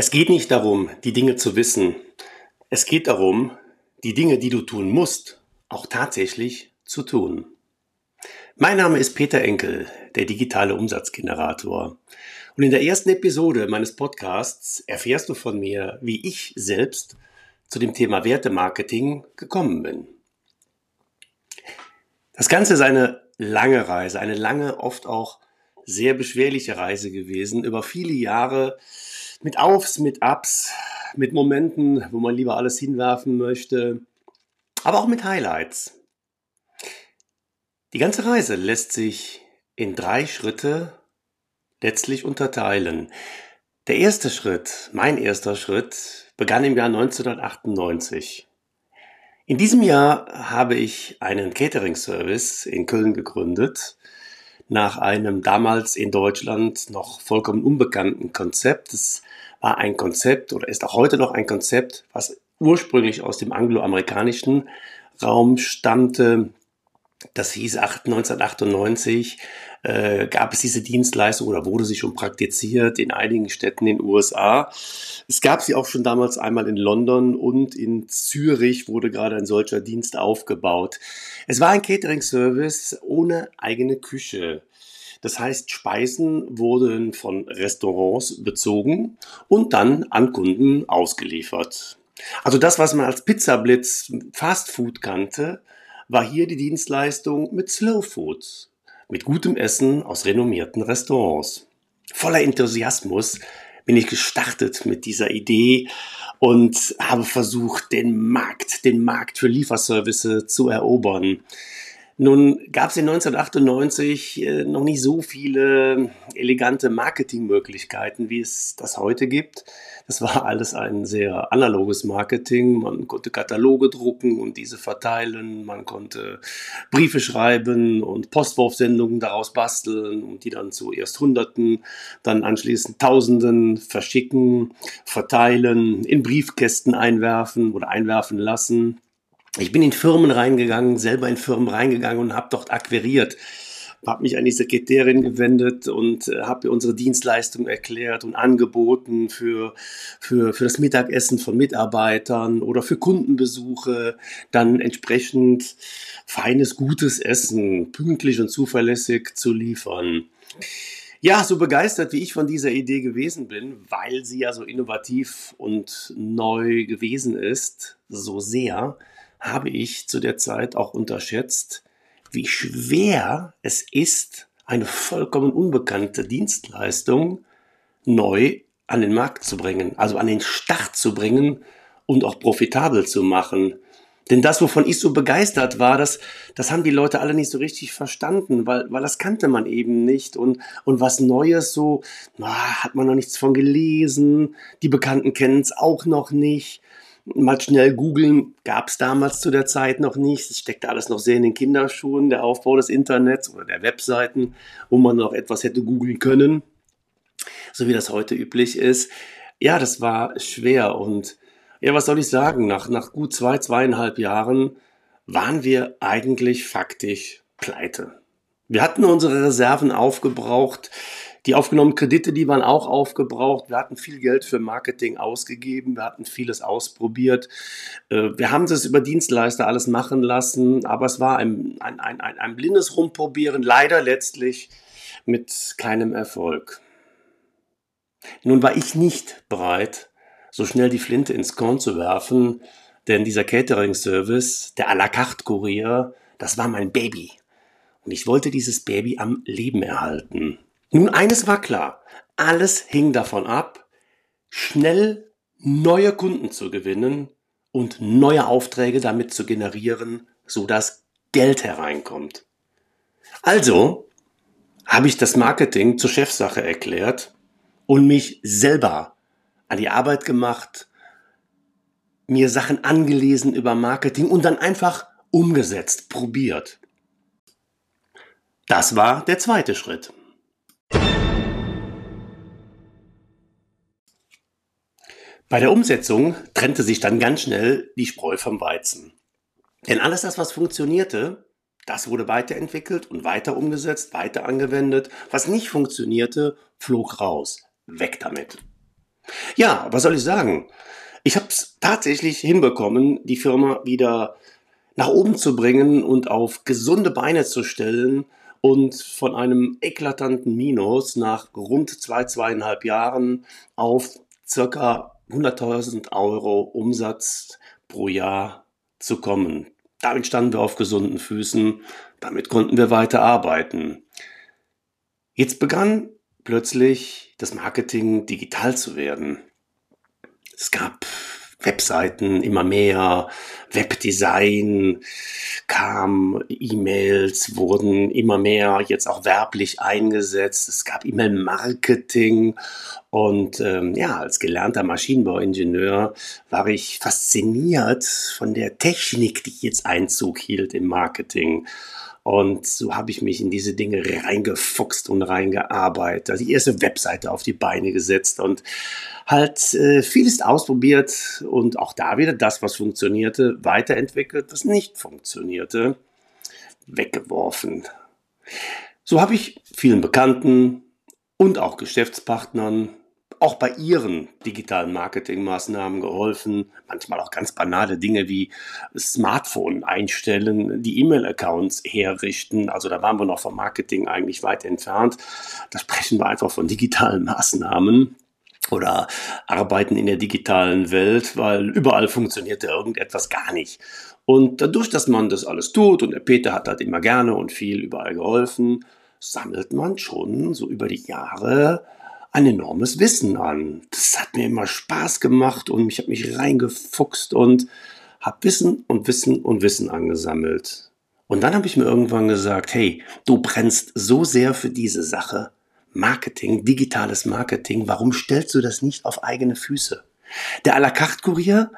Es geht nicht darum, die Dinge zu wissen. Es geht darum, die Dinge, die du tun musst, auch tatsächlich zu tun. Mein Name ist Peter Enkel, der digitale Umsatzgenerator. Und in der ersten Episode meines Podcasts erfährst du von mir, wie ich selbst zu dem Thema Wertemarketing gekommen bin. Das Ganze ist eine lange Reise, eine lange, oft auch sehr beschwerliche Reise gewesen, über viele Jahre mit Aufs, mit Ups, mit Momenten, wo man lieber alles hinwerfen möchte, aber auch mit Highlights. Die ganze Reise lässt sich in drei Schritte letztlich unterteilen. Der erste Schritt, mein erster Schritt, begann im Jahr 1998. In diesem Jahr habe ich einen Catering-Service in Köln gegründet, nach einem damals in Deutschland noch vollkommen unbekannten Konzept. Es war ein Konzept oder ist auch heute noch ein Konzept, was ursprünglich aus dem angloamerikanischen Raum stammte. Das hieß 1998 äh, gab es diese Dienstleistung oder wurde sie schon praktiziert in einigen Städten in den USA. Es gab sie auch schon damals einmal in London und in Zürich wurde gerade ein solcher Dienst aufgebaut. Es war ein Catering-Service ohne eigene Küche. Das heißt, Speisen wurden von Restaurants bezogen und dann an Kunden ausgeliefert. Also das, was man als Pizzablitz Fast Food kannte, war hier die Dienstleistung mit Slow Food mit gutem Essen aus renommierten Restaurants. Voller Enthusiasmus bin ich gestartet mit dieser Idee und habe versucht, den Markt, den Markt für Lieferservice zu erobern. Nun gab es in 1998 äh, noch nicht so viele elegante Marketingmöglichkeiten, wie es das heute gibt. Das war alles ein sehr analoges Marketing. Man konnte Kataloge drucken und diese verteilen. Man konnte Briefe schreiben und Postwurfsendungen daraus basteln und die dann zuerst Hunderten, dann anschließend Tausenden verschicken, verteilen, in Briefkästen einwerfen oder einwerfen lassen. Ich bin in Firmen reingegangen, selber in Firmen reingegangen und habe dort akquiriert. Habe mich an die Sekretärin gewendet und äh, habe unsere Dienstleistung erklärt und angeboten für, für, für das Mittagessen von Mitarbeitern oder für Kundenbesuche. Dann entsprechend feines, gutes Essen pünktlich und zuverlässig zu liefern. Ja, so begeistert wie ich von dieser Idee gewesen bin, weil sie ja so innovativ und neu gewesen ist, so sehr, habe ich zu der Zeit auch unterschätzt, wie schwer es ist, eine vollkommen unbekannte Dienstleistung neu an den Markt zu bringen, also an den Start zu bringen und auch profitabel zu machen. Denn das, wovon ich so begeistert war, das, das haben die Leute alle nicht so richtig verstanden, weil, weil das kannte man eben nicht. Und, und was Neues so, na, hat man noch nichts von gelesen, die Bekannten kennen es auch noch nicht mal schnell googeln, gab es damals zu der Zeit noch nicht. Es steckte alles noch sehr in den Kinderschuhen, der Aufbau des Internets oder der Webseiten, wo man noch etwas hätte googeln können, so wie das heute üblich ist. Ja, das war schwer und ja, was soll ich sagen? Nach, nach gut zwei, zweieinhalb Jahren waren wir eigentlich faktisch pleite. Wir hatten unsere Reserven aufgebraucht. Die aufgenommenen Kredite, die waren auch aufgebraucht. Wir hatten viel Geld für Marketing ausgegeben. Wir hatten vieles ausprobiert. Äh, wir haben das über Dienstleister alles machen lassen, aber es war ein, ein, ein, ein blindes Rumprobieren, leider letztlich mit keinem Erfolg. Nun war ich nicht bereit, so schnell die Flinte ins Korn zu werfen, denn dieser Catering-Service, der à la carte Kurier, das war mein Baby. Und ich wollte dieses Baby am Leben erhalten. Nun, eines war klar. Alles hing davon ab, schnell neue Kunden zu gewinnen und neue Aufträge damit zu generieren, so dass Geld hereinkommt. Also habe ich das Marketing zur Chefsache erklärt und mich selber an die Arbeit gemacht, mir Sachen angelesen über Marketing und dann einfach umgesetzt, probiert. Das war der zweite Schritt. Bei der Umsetzung trennte sich dann ganz schnell die Spreu vom Weizen. Denn alles das, was funktionierte, das wurde weiterentwickelt und weiter umgesetzt, weiter angewendet. Was nicht funktionierte, flog raus. Weg damit. Ja, was soll ich sagen? Ich habe es tatsächlich hinbekommen, die Firma wieder nach oben zu bringen und auf gesunde Beine zu stellen und von einem eklatanten Minus nach rund zwei, zweieinhalb Jahren auf circa 100.000 Euro Umsatz pro Jahr zu kommen. Damit standen wir auf gesunden Füßen, damit konnten wir weiter arbeiten. Jetzt begann plötzlich das Marketing digital zu werden. Es gab Webseiten immer mehr, Webdesign kam, E-Mails wurden immer mehr jetzt auch werblich eingesetzt. Es gab E-Mail-Marketing und ähm, ja, als gelernter Maschinenbauingenieur war ich fasziniert von der Technik, die jetzt Einzug hielt im Marketing. Und so habe ich mich in diese Dinge reingefuchst und reingearbeitet. Also die erste Webseite auf die Beine gesetzt und halt äh, vieles ausprobiert und auch da wieder das, was funktionierte, weiterentwickelt, was nicht funktionierte, weggeworfen. So habe ich vielen Bekannten und auch Geschäftspartnern auch bei ihren digitalen Marketingmaßnahmen geholfen. Manchmal auch ganz banale Dinge wie Smartphone einstellen, die E-Mail-Accounts herrichten. Also da waren wir noch vom Marketing eigentlich weit entfernt. Da sprechen wir einfach von digitalen Maßnahmen oder arbeiten in der digitalen Welt, weil überall funktioniert irgendetwas gar nicht. Und dadurch, dass man das alles tut und der Peter hat halt immer gerne und viel überall geholfen, sammelt man schon so über die Jahre ein enormes Wissen an. Das hat mir immer Spaß gemacht und ich habe mich reingefuchst und habe Wissen und Wissen und Wissen angesammelt. Und dann habe ich mir irgendwann gesagt, hey, du brennst so sehr für diese Sache. Marketing, digitales Marketing, warum stellst du das nicht auf eigene Füße? Der à la carte Kurier,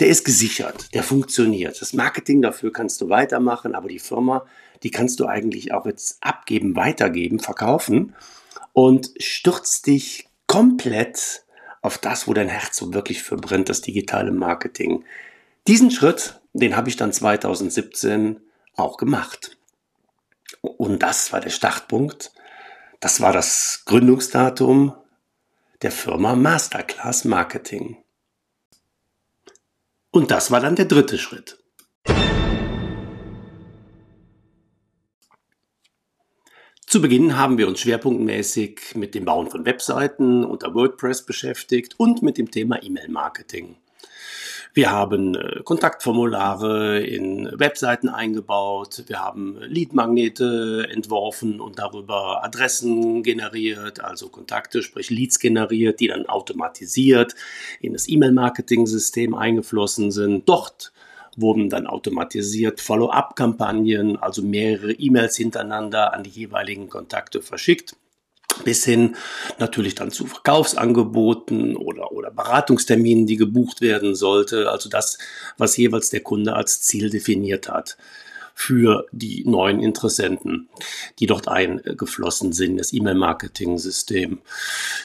der ist gesichert, der funktioniert. Das Marketing dafür kannst du weitermachen, aber die Firma, die kannst du eigentlich auch jetzt abgeben, weitergeben, verkaufen und stürzt dich komplett auf das, wo dein Herz so wirklich verbrennt, das digitale Marketing. Diesen Schritt, den habe ich dann 2017 auch gemacht. Und das war der Startpunkt. Das war das Gründungsdatum der Firma Masterclass Marketing. Und das war dann der dritte Schritt. Zu Beginn haben wir uns schwerpunktmäßig mit dem Bauen von Webseiten unter WordPress beschäftigt und mit dem Thema E-Mail-Marketing. Wir haben äh, Kontaktformulare in Webseiten eingebaut, wir haben Leadmagnete entworfen und darüber Adressen generiert, also Kontakte, sprich Leads generiert, die dann automatisiert in das E-Mail-Marketing-System eingeflossen sind. Dort wurden dann automatisiert Follow-up-Kampagnen, also mehrere E-Mails hintereinander an die jeweiligen Kontakte verschickt bis hin natürlich dann zu Verkaufsangeboten oder, oder Beratungsterminen, die gebucht werden sollte. Also das, was jeweils der Kunde als Ziel definiert hat für die neuen Interessenten, die dort eingeflossen sind, das E-Mail-Marketing-System.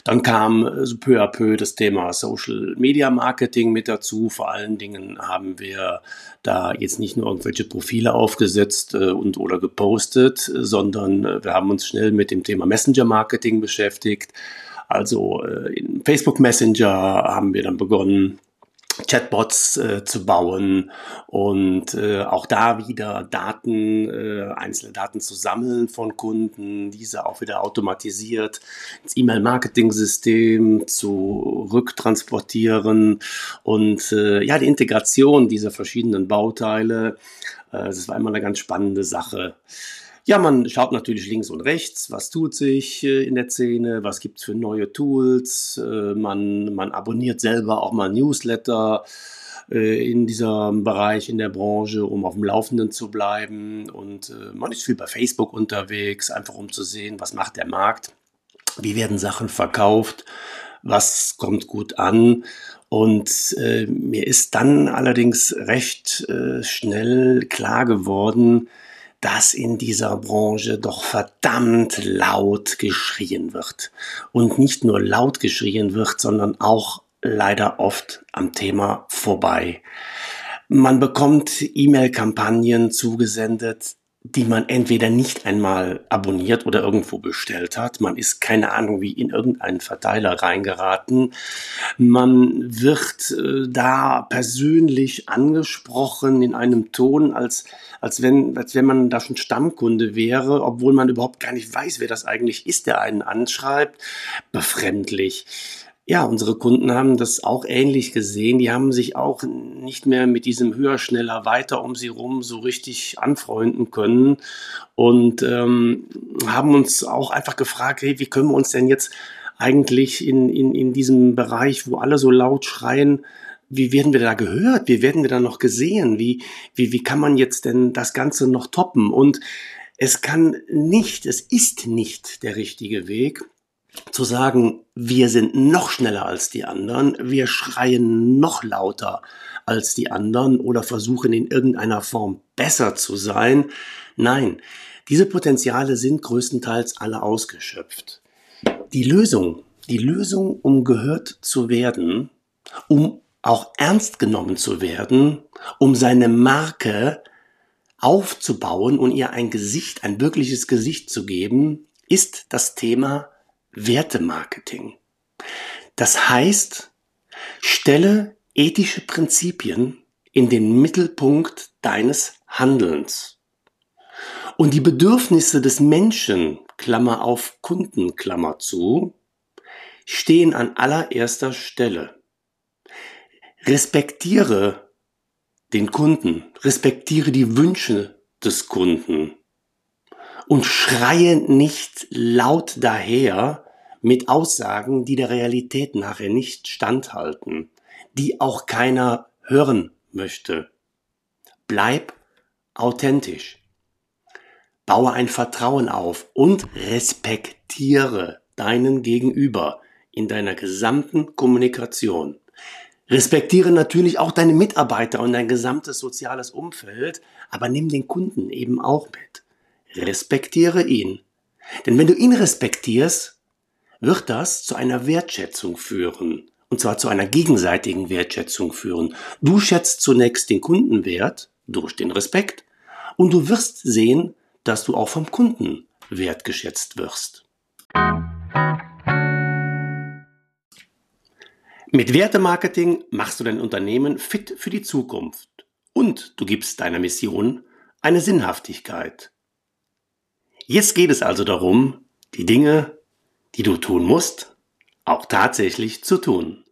Dann kam äh, so peu à peu das Thema Social Media Marketing mit dazu. Vor allen Dingen haben wir da jetzt nicht nur irgendwelche Profile aufgesetzt äh, und oder gepostet, sondern äh, wir haben uns schnell mit dem Thema Messenger Marketing beschäftigt. Also in Facebook Messenger haben wir dann begonnen, Chatbots äh, zu bauen und äh, auch da wieder Daten, äh, einzelne Daten zu sammeln von Kunden, diese auch wieder automatisiert ins E-Mail-Marketing-System zu rücktransportieren und äh, ja, die Integration dieser verschiedenen Bauteile, äh, das war immer eine ganz spannende Sache. Ja, man schaut natürlich links und rechts, was tut sich äh, in der Szene, was gibt es für neue Tools. Äh, man, man abonniert selber auch mal Newsletter äh, in diesem Bereich, in der Branche, um auf dem Laufenden zu bleiben. Und man ist viel bei Facebook unterwegs, einfach um zu sehen, was macht der Markt, wie werden Sachen verkauft, was kommt gut an. Und mir ist dann allerdings recht schnell klar geworden, dass in dieser Branche doch verdammt laut geschrien wird. Und nicht nur laut geschrien wird, sondern auch leider oft am Thema vorbei. Man bekommt E-Mail-Kampagnen zugesendet, die man entweder nicht einmal abonniert oder irgendwo bestellt hat. Man ist keine Ahnung wie in irgendeinen Verteiler reingeraten. Man wird äh, da persönlich angesprochen in einem Ton, als, als, wenn, als wenn man da schon Stammkunde wäre, obwohl man überhaupt gar nicht weiß, wer das eigentlich ist, der einen anschreibt. Befremdlich. Ja, unsere Kunden haben das auch ähnlich gesehen. Die haben sich auch nicht mehr mit diesem höher, schneller, weiter um sie rum so richtig anfreunden können und ähm, haben uns auch einfach gefragt, hey, wie können wir uns denn jetzt eigentlich in, in, in diesem Bereich, wo alle so laut schreien, wie werden wir da gehört? Wie werden wir da noch gesehen? Wie, wie, wie kann man jetzt denn das Ganze noch toppen? Und es kann nicht, es ist nicht der richtige Weg, zu sagen, wir sind noch schneller als die anderen, wir schreien noch lauter als die anderen oder versuchen in irgendeiner Form besser zu sein. Nein, diese Potenziale sind größtenteils alle ausgeschöpft. Die Lösung, die Lösung, um gehört zu werden, um auch ernst genommen zu werden, um seine Marke aufzubauen und ihr ein Gesicht, ein wirkliches Gesicht zu geben, ist das Thema Wertemarketing. Das heißt, stelle ethische Prinzipien in den Mittelpunkt deines Handelns. Und die Bedürfnisse des Menschen, Klammer auf Kunden, Klammer zu, stehen an allererster Stelle. Respektiere den Kunden, respektiere die Wünsche des Kunden und schreie nicht laut daher mit Aussagen, die der Realität nachher nicht standhalten, die auch keiner hören möchte. Bleib authentisch. Baue ein Vertrauen auf und respektiere deinen Gegenüber in deiner gesamten Kommunikation. Respektiere natürlich auch deine Mitarbeiter und dein gesamtes soziales Umfeld, aber nimm den Kunden eben auch mit. Respektiere ihn. Denn wenn du ihn respektierst, wird das zu einer Wertschätzung führen. Und zwar zu einer gegenseitigen Wertschätzung führen. Du schätzt zunächst den Kundenwert durch den Respekt und du wirst sehen, dass du auch vom Kunden wertgeschätzt wirst. Mit Wertemarketing machst du dein Unternehmen fit für die Zukunft und du gibst deiner Mission eine Sinnhaftigkeit. Jetzt geht es also darum, die Dinge, die du tun musst, auch tatsächlich zu tun.